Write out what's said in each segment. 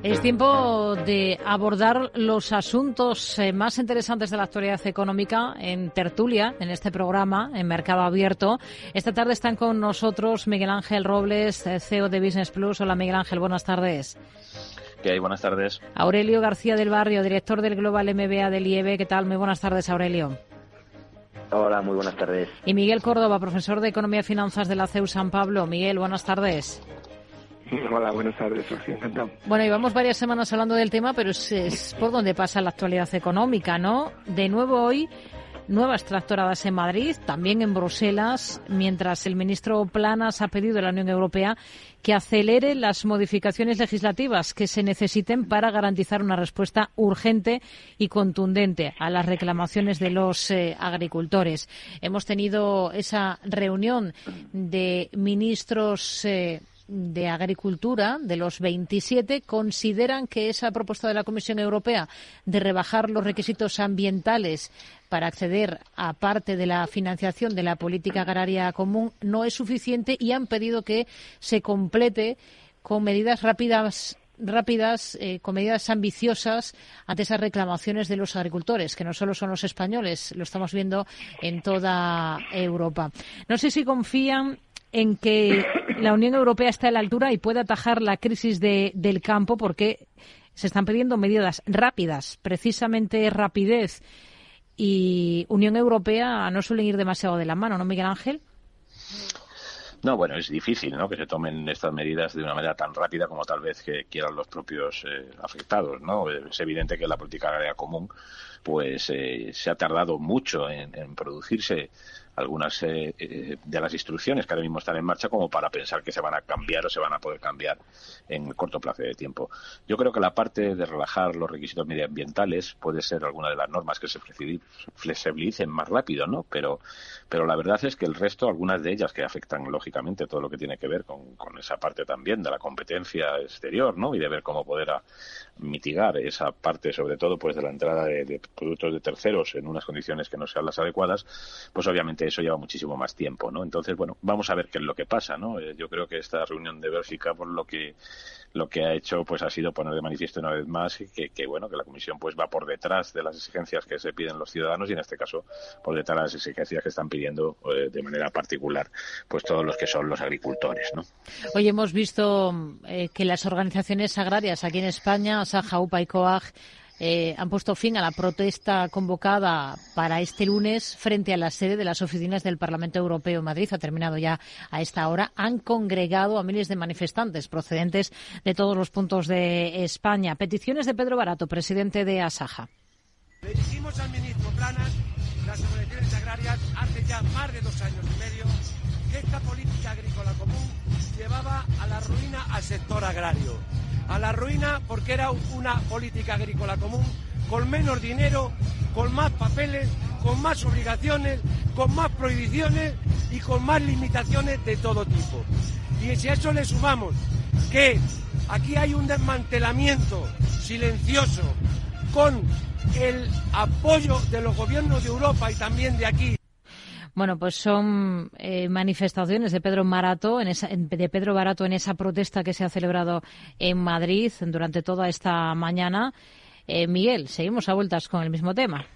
Es tiempo de abordar los asuntos eh, más interesantes de la actualidad económica en tertulia, en este programa, en Mercado Abierto. Esta tarde están con nosotros Miguel Ángel Robles, eh, CEO de Business Plus. Hola Miguel Ángel, buenas tardes. ¿Qué hay? Buenas tardes. Aurelio García del Barrio, director del Global MBA del IEB. ¿Qué tal? Muy buenas tardes, Aurelio. Hola, muy buenas tardes. Y Miguel Córdoba, profesor de Economía y Finanzas de la CEU San Pablo. Miguel, buenas tardes. Hola, buenas tardes, encantado. Bueno, llevamos varias semanas hablando del tema, pero es, por donde pasa la actualidad económica, ¿no? De nuevo hoy, nuevas tractoradas en Madrid, también en Bruselas, mientras el ministro Planas ha pedido a la Unión Europea que acelere las modificaciones legislativas que se necesiten para garantizar una respuesta urgente y contundente a las reclamaciones de los eh, agricultores. Hemos tenido esa reunión de ministros. Eh, de Agricultura, de los 27, consideran que esa propuesta de la Comisión Europea de rebajar los requisitos ambientales para acceder a parte de la financiación de la política agraria común no es suficiente y han pedido que se complete con medidas rápidas rápidas, eh, con medidas ambiciosas ante esas reclamaciones de los agricultores, que no solo son los españoles, lo estamos viendo en toda Europa. No sé si confían en que la Unión Europea está a la altura y puede atajar la crisis del campo porque se están pidiendo medidas rápidas, precisamente rapidez y Unión Europea no suelen ir demasiado de la mano, ¿no, Miguel Ángel? No, bueno, es difícil ¿no? que se tomen estas medidas de una manera tan rápida como tal vez que quieran los propios eh, afectados. ¿no? Es evidente que la política agraria común pues eh, se ha tardado mucho en producirse algunas eh, eh, de las instrucciones que ahora mismo están en marcha como para pensar que se van a cambiar o se van a poder cambiar en corto plazo de tiempo. Yo creo que la parte de relajar los requisitos medioambientales puede ser alguna de las normas que se flexibilicen más rápido, ¿no? Pero, pero la verdad es que el resto, algunas de ellas que afectan lógicamente todo lo que tiene que ver con, con esa parte también de la competencia exterior, ¿no? Y de ver cómo poder mitigar esa parte, sobre todo, pues de la entrada de productos de terceros en unas condiciones que no sean las adecuadas, pues obviamente eso lleva muchísimo más tiempo, ¿no? Entonces, bueno, vamos a ver qué es lo que pasa, ¿no? Eh, yo creo que esta reunión de Bélgica, por lo que lo que ha hecho, pues ha sido poner de manifiesto una vez más que, que bueno, que la Comisión pues va por detrás de las exigencias que se piden los ciudadanos y en este caso por detrás de las exigencias que están pidiendo eh, de manera particular, pues todos los que son los agricultores, ¿no? Hoy hemos visto eh, que las organizaciones agrarias aquí en España, Saja, UPA y COAG, eh, han puesto fin a la protesta convocada para este lunes frente a la sede de las oficinas del Parlamento Europeo en Madrid. Ha terminado ya a esta hora. Han congregado a miles de manifestantes procedentes de todos los puntos de España. Peticiones de Pedro Barato, presidente de Asaja. Le dijimos al ministro Planas, las organizaciones agrarias, hace ya más de dos años y medio, que esta política agrícola común llevaba a la ruina al sector agrario a la ruina porque era una política agrícola común con menos dinero, con más papeles, con más obligaciones, con más prohibiciones y con más limitaciones de todo tipo. Y si a eso le sumamos que aquí hay un desmantelamiento silencioso con el apoyo de los gobiernos de Europa y también de aquí bueno, pues son eh, manifestaciones de Pedro Barato en esa, de Pedro Barato en esa protesta que se ha celebrado en Madrid durante toda esta mañana. Eh, Miguel, seguimos a vueltas con el mismo tema.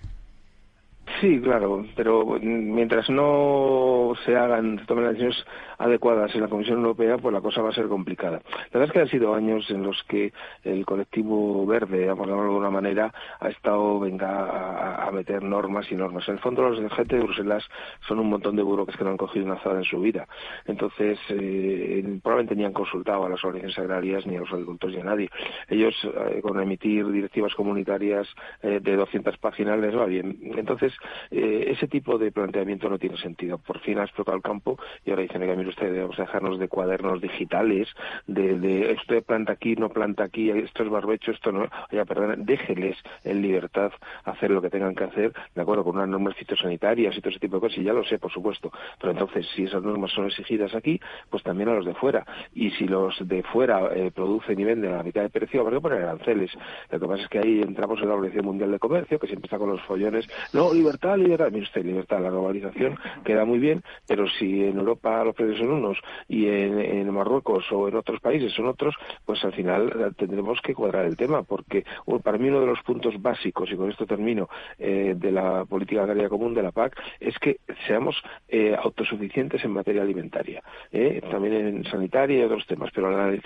Sí, claro, pero mientras no se hagan, se tomen las decisiones adecuadas en la Comisión Europea, pues la cosa va a ser complicada. La verdad es que han sido años en los que el colectivo verde, por llamarlo de alguna manera, ha estado, venga, a, meter normas y normas. En el fondo, los de gente de Bruselas son un montón de burocratas que no han cogido una azada en su vida. Entonces, eh, probablemente ni han consultado a las organizaciones agrarias, ni a los agricultores, ni a nadie. Ellos, eh, con emitir directivas comunitarias eh, de 200 páginas, les va bien. Entonces, eh, ese tipo de planteamiento no tiene sentido. Por fin ha explotado el campo y ahora dicen que usted debemos dejarnos de cuadernos digitales, de, de esto planta aquí, no planta aquí, esto es barbecho, esto no. Oye, perdón, déjeles en libertad hacer lo que tengan que hacer, de acuerdo con unas normas fitosanitarias y todo ese tipo de cosas, y ya lo sé, por supuesto. Pero entonces, si esas normas son exigidas aquí, pues también a los de fuera. Y si los de fuera eh, producen y venden a la mitad de precio, ¿por qué poner aranceles? Lo que pasa es que ahí entramos en la Organización Mundial de Comercio, que siempre está con los follones. No, libertad libertad, libertad, mire usted, libertad, la globalización queda muy bien, pero si en Europa los precios son unos y en, Marruecos o en otros países son otros, pues al final tendremos que cuadrar el tema, porque para mí uno de los puntos básicos, y con esto termino, eh, de la política agraria común de la PAC, es que seamos eh, autosuficientes en materia alimentaria, eh, también en sanitaria y otros temas, pero la,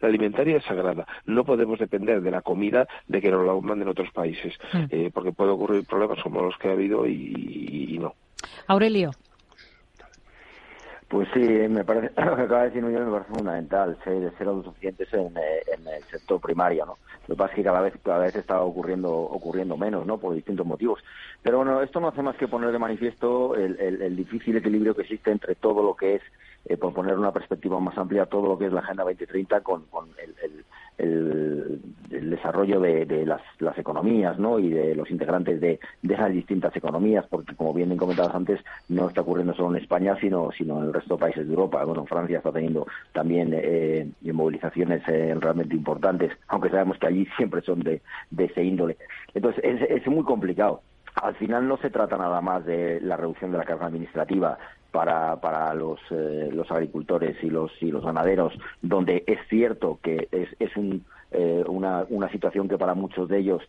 alimentaria es sagrada. No podemos depender de la comida de que nos la manden otros países, mm. porque puede ocurrir problemas como los que ha habido y, no. Aurelio. Pues sí, me parece, lo que acaba de decir me parece fundamental, ser, ser autosuficientes en, en, el sector primario, ¿no? Lo que pasa es que cada vez, cada vez está ocurriendo, ocurriendo menos, ¿no? Por distintos motivos. Pero bueno, esto no hace más que poner de manifiesto el, el, difícil equilibrio que existe entre todo lo que es, eh, por poner una perspectiva más amplia, todo lo que es la Agenda 2030 con, con el, desarrollo de, las, las, economías ¿no? y de los integrantes de, de, esas distintas economías, porque como bien comentabas antes, no está ocurriendo solo en España, sino, sino en el resto de países de Europa. Bueno, Francia está teniendo también eh, movilizaciones eh, realmente importantes, aunque sabemos que allí siempre son de, de ese índole. Entonces, es, es muy complicado al final no se trata nada más de la reducción de la carga administrativa, para, para los, eh, los agricultores y los, y los ganaderos, donde es cierto que es, es un, eh, una, una situación que para muchos de ellos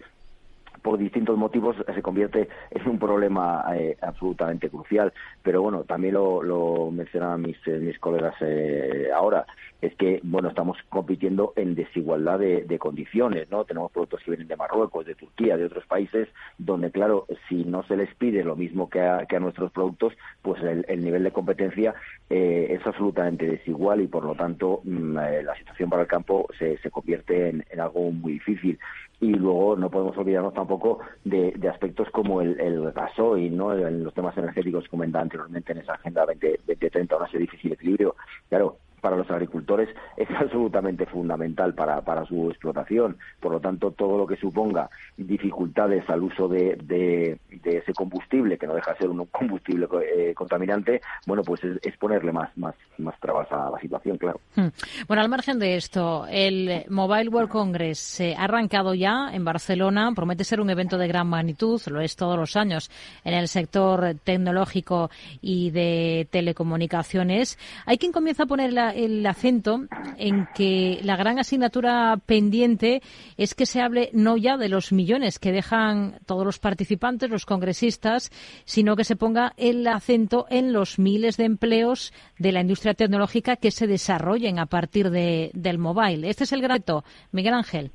por distintos motivos se convierte en un problema eh, absolutamente crucial. Pero bueno, también lo, lo mencionaban mis, eh, mis colegas eh, ahora, es que bueno estamos compitiendo en desigualdad de, condiciones, ¿no? Tenemos productos que vienen de Marruecos, de Turquía, de otros países, donde claro, si no se les pide lo mismo que a, que a nuestros productos, pues el, nivel de competencia es absolutamente desigual y por lo tanto mm, la situación para el campo se, se convierte en algo muy difícil y luego no podemos olvidarnos tampoco de, aspectos como el, el gasoil, ¿no? En los temas energéticos comentaba anteriormente en esa Agenda 2030, una serie difícil equilibrio. Claro, para los agricultores es absolutamente fundamental para, para su explotación. Por lo tanto, todo lo que suponga dificultades al uso de, de, ese combustible, que no deja de ser un combustible eh, contaminante, bueno, pues es, ponerle más, más, más trabas a la situación, claro. Hmm. Bueno, al margen de esto, el Mobile World Congress se ha arrancado ya en Barcelona, promete ser un evento de gran magnitud, lo es todos los años en el sector tecnológico y de telecomunicaciones. Hay quien comienza a poner la, el acento en que la gran asignatura pendiente es que se hable no ya de los millones que dejan todos los participantes, los congresistas, sino que se ponga el acento en los miles de empleos de la industria tecnológica que se desarrollen a partir de, del mobile. Este es el gran reto. Miguel Ángel.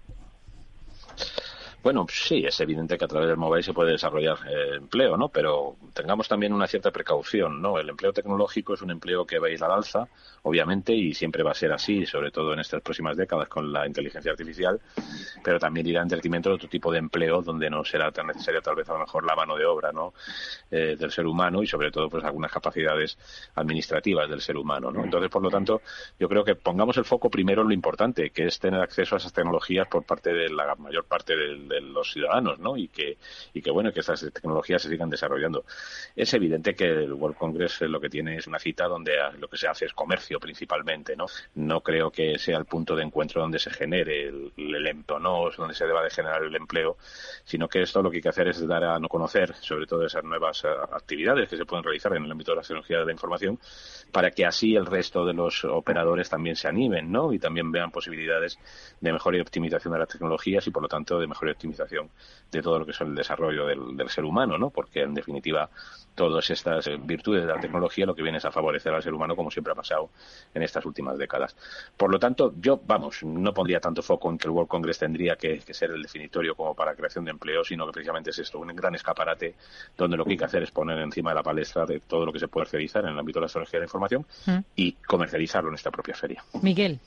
Bueno, sí, es evidente que a través del mobile se puede desarrollar eh, empleo, ¿no? Pero tengamos también una cierta precaución, ¿no? El empleo tecnológico es un empleo que va a ir al alza, obviamente, y siempre va a ser así, sobre todo en estas próximas décadas con la inteligencia artificial, pero también irá en detrimento de otro tipo de empleo donde no será tan necesaria tal vez a lo mejor la mano de obra, ¿no? Eh, del ser humano y sobre todo pues algunas capacidades administrativas del ser humano, ¿no? Entonces, por lo tanto, yo creo que pongamos el foco primero en lo importante, que es tener acceso a esas tecnologías por parte de la mayor parte del los ciudadanos, ¿no? Y que, y que bueno, que estas tecnologías se sigan desarrollando. Es evidente que el World Congress lo que tiene es una cita donde lo que se hace es comercio principalmente, ¿no? No creo que sea el punto de encuentro donde se genere el, empleo, no es donde se deba de generar el empleo, sino que esto lo que hay que hacer es dar a no conocer, sobre todo esas nuevas eh, actividades que se pueden realizar en el ámbito de la tecnología de la información, para que así el resto de los operadores también se animen, ¿no? Y también vean posibilidades de mejor optimización de las tecnologías y, por lo tanto, de mejor optimización de todo lo que es el desarrollo del, ser humano, ¿no? Porque en definitiva todas estas virtudes de la tecnología lo que viene es a favorecer al ser humano como siempre ha pasado en estas últimas décadas. Por lo tanto, yo, vamos, no pondría tanto foco en que el World Congress tendría que, ser el definitorio como para creación de empleo, sino que precisamente es esto, un gran escaparate donde lo que hay que hacer es poner encima de la palestra de todo lo que se puede realizar en el ámbito de la tecnología de la información mm. y comercializarlo en esta propia feria. Miguel.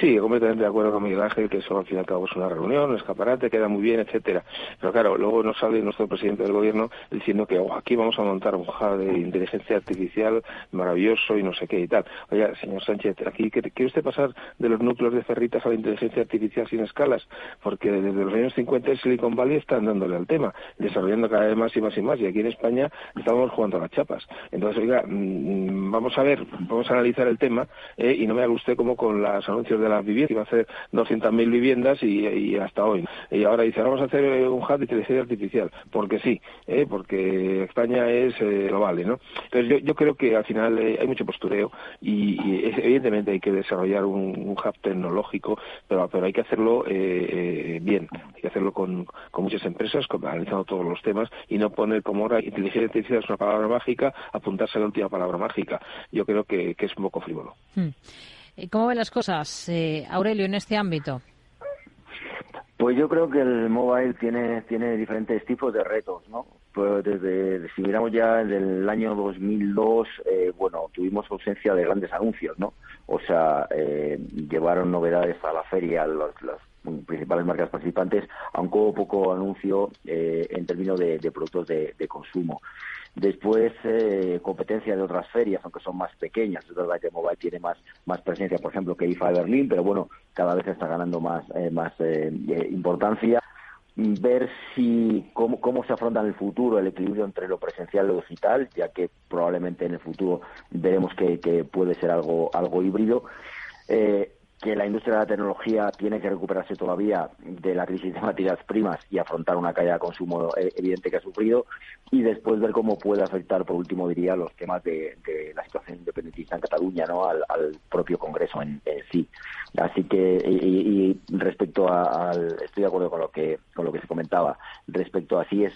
Sí, completamente de acuerdo con Miguel Ángel, que eso al fin y al cabo es una reunión, un escaparate, queda muy bien, etcétera. Pero claro, luego nos sale nuestro presidente del gobierno diciendo que aquí vamos a montar un hub de inteligencia artificial maravilloso y no sé qué y tal. Oye, señor Sánchez, aquí quiere usted pasar de los núcleos de ferritas a la inteligencia artificial sin escalas, porque desde los años 50 en Silicon Valley están dándole al tema, desarrollando cada vez más y más y más, y aquí en España estamos jugando a las chapas. Entonces, oiga, mm, vamos a ver, vamos a analizar el tema, eh, y no me haga usted como con los anuncios de de la vivienda, iba a hacer 200.000 viviendas y, hasta hoy. Y ahora dice, vamos a hacer un hub de inteligencia artificial, porque sí, ¿eh? porque España es eh, lo vale, ¿no? Entonces yo, creo que al final hay mucho postureo y, evidentemente hay que desarrollar un, hub tecnológico, pero, pero hay que hacerlo bien, hay que hacerlo con, con muchas empresas, analizando todos los temas y no poner como ahora inteligencia artificial es una palabra mágica, apuntarse a la última palabra mágica. Yo creo que, es un poco frívolo. Hmm. ¿Cómo ven las cosas, eh, Aurelio, en este ámbito? Pues yo creo que el mobile tiene, tiene diferentes tipos de retos, ¿no? Pues desde, si miramos ya desde el año 2002, eh, bueno, tuvimos ausencia de grandes anuncios, ¿no? O sea, eh, llevaron novedades a la feria las principales marcas participantes, aunque hubo poco anuncio eh, en términos de, productos de consumo. Después, eh, competencia de otras ferias, aunque son más pequeñas. Es verdad que Mobile tiene más, más presencia, por ejemplo, que IFA de Berlín, pero bueno, cada vez está ganando más, eh, más eh, importancia. Ver si cómo, cómo se afronta en el futuro el equilibrio entre lo presencial y lo digital, ya que probablemente en el futuro veremos que, que puede ser algo, algo híbrido. Eh, que la industria de la tecnología tiene que recuperarse todavía de la crisis de materias primas y afrontar una caída de consumo eh, evidente que ha sufrido y después ver cómo puede afectar, por último diría, los temas de, la situación independentista en Cataluña, ¿no? Al, propio Congreso en, sí. Así que y, respecto al estoy de acuerdo con lo que con lo que se comentaba respecto a si es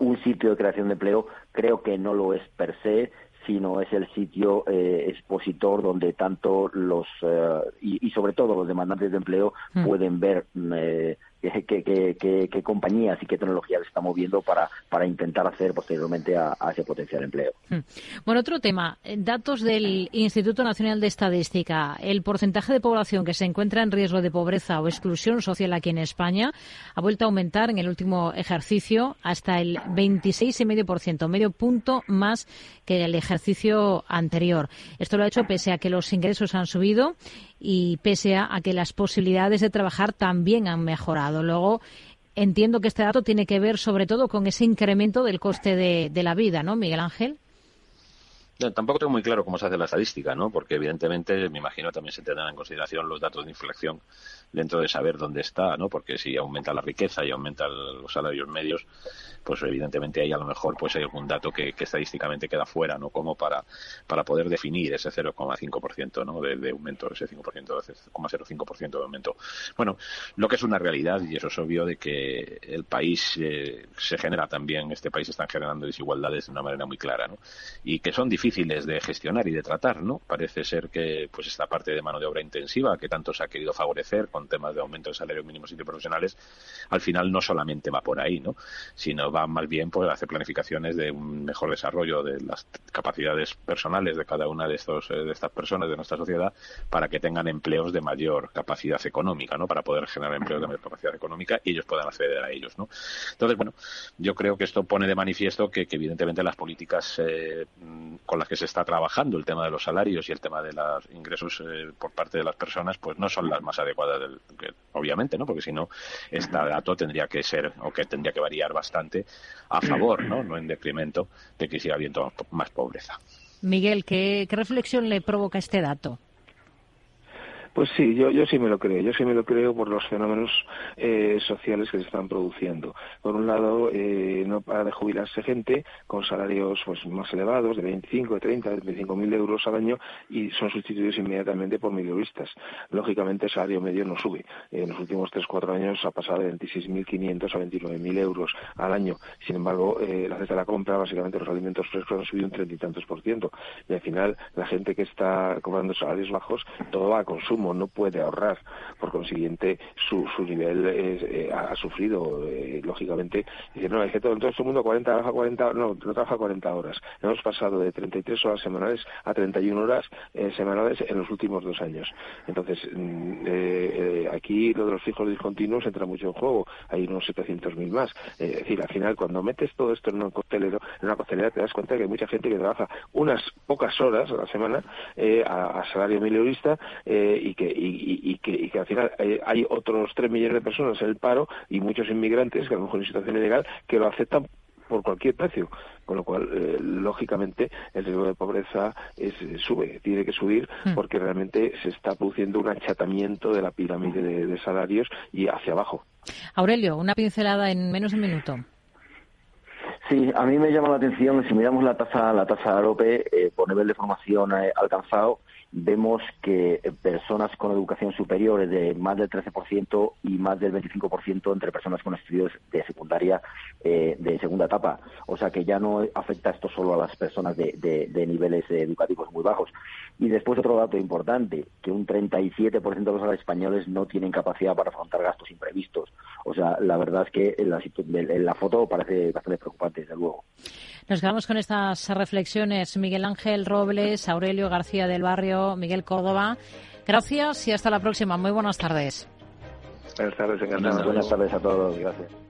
un sitio de creación de empleo, creo que no lo es per se, sino es el sitio eh, expositor donde tanto los eh, y, sobre todo los demandantes de empleo mm. pueden ver mm, eh, qué, compañías y qué tecnologías se están moviendo para, para intentar hacer posteriormente a, ese potencial empleo. Hmm. Bueno, otro tema, datos del Instituto Nacional de Estadística. El porcentaje de población que se encuentra en riesgo de pobreza o exclusión social aquí en España ha vuelto a aumentar en el último ejercicio hasta el 26,5%, medio punto más que el ejercicio anterior. Esto lo ha hecho pese a que los ingresos han subido y pese a, que las posibilidades de trabajar también han mejorado. Luego, entiendo que este dato tiene que ver sobre todo con ese incremento del coste de, de la vida, ¿no, Miguel Ángel? Tampoco tengo muy claro cómo se hace la estadística, ¿no? Porque evidentemente, me imagino, también se tendrán en consideración los datos de inflación dentro de saber dónde está, ¿no? Porque si aumenta la riqueza y aumenta los salarios medios, pues evidentemente ahí a lo mejor pues hay algún dato que, estadísticamente queda fuera, ¿no? Como para, para poder definir ese 0,5%, ¿no? De, aumento, ese 5%, ese 0,05% de aumento. Bueno, lo que es una realidad, y eso es obvio, de que el país eh, se genera también, este país está generando desigualdades de una manera muy clara, ¿no? Y que son de gestionar y de tratar, ¿no? Parece ser que pues esta parte de mano de obra intensiva que tanto se ha querido favorecer con temas de aumento de salarios mínimos profesionales, al final no solamente va por ahí, ¿no? Sino va más bien por hacer planificaciones de un mejor desarrollo de las capacidades personales de cada una de estos eh, de estas personas de nuestra sociedad para que tengan empleos de mayor capacidad económica, ¿no? Para poder generar empleos de mayor capacidad económica y ellos puedan acceder a ellos, ¿no? Entonces, bueno, yo creo que esto pone de manifiesto que, evidentemente las políticas eh, con las que se está trabajando, el tema de los salarios y el tema de los ingresos eh, por parte de las personas, pues no son las más adecuadas del, obviamente, ¿no? Porque si no, este dato tendría que ser o que tendría que variar bastante a favor, ¿no? No en decremento de que siga habiendo más pobreza. Miguel, ¿qué, qué reflexión le provoca este dato? Pues sí, yo, yo sí me lo creo. Yo sí me lo creo por los fenómenos eh, sociales que se están produciendo. Por un lado, eh, no para de jubilarse gente con salarios pues más elevados, de 25, de 30, de 25 mil euros al año, y son sustituidos inmediatamente por milionistas. Lógicamente, el salario medio no sube. En los últimos 3-4 años ha pasado de 26.500 a 29.000 euros al año. Sin embargo, eh, la cesta de la compra, básicamente los alimentos frescos, han subido un treinta y tantos por ciento. Y al final, la gente que está cobrando salarios bajos, todo va a consumo no puede ahorrar. Por consiguiente, su, su nivel eh, ha, sufrido, eh, lógicamente. Dice, no, es que todo, todo el mundo 40, trabaja 40, no, no trabaja 40 horas. Hemos pasado de 33 horas semanales a 31 horas eh, semanales en los últimos dos años. Entonces, mm, aquí lo de los fijos discontinuos entra mucho en juego. Hay unos 700.000 más. es decir, al final, cuando metes todo esto en un costelero, en una costelera, te das cuenta que hay mucha gente que trabaja unas pocas horas a la semana a, a, salario miliorista y que, y, que, que al final eh, hay otros tres millones de personas en el paro y muchos inmigrantes, que a lo mejor en situación ilegal, que lo aceptan por cualquier precio, con lo cual, eh, lógicamente, el riesgo de pobreza es, sube, tiene que subir hmm. porque realmente se está produciendo un achatamiento de la pirámide de, salarios y hacia abajo. Aurelio, una pincelada en menos de un minuto. Sí, a mí me llama la atención, si miramos la tasa, la tasa AROPE eh, por nivel de formación eh, alcanzado, vemos que personas con educación superior es de más del 13% y más del 25% entre personas con estudios de secundaria eh, de segunda etapa. O sea que ya no afecta esto solo a las personas de, de, niveles educativos muy bajos. Y después otro dato importante, que un 37% de los españoles no tienen capacidad para afrontar gastos imprevistos. O sea, la verdad es que la, la foto parece bastante preocupante, desde luego. Nos quedamos con estas reflexiones. Miguel Ángel Robles, Aurelio García del Barrio, Miguel Córdoba. Gracias y hasta la próxima. Muy buenas tardes. Buenas tardes, Buenas tardes a todos. Gracias.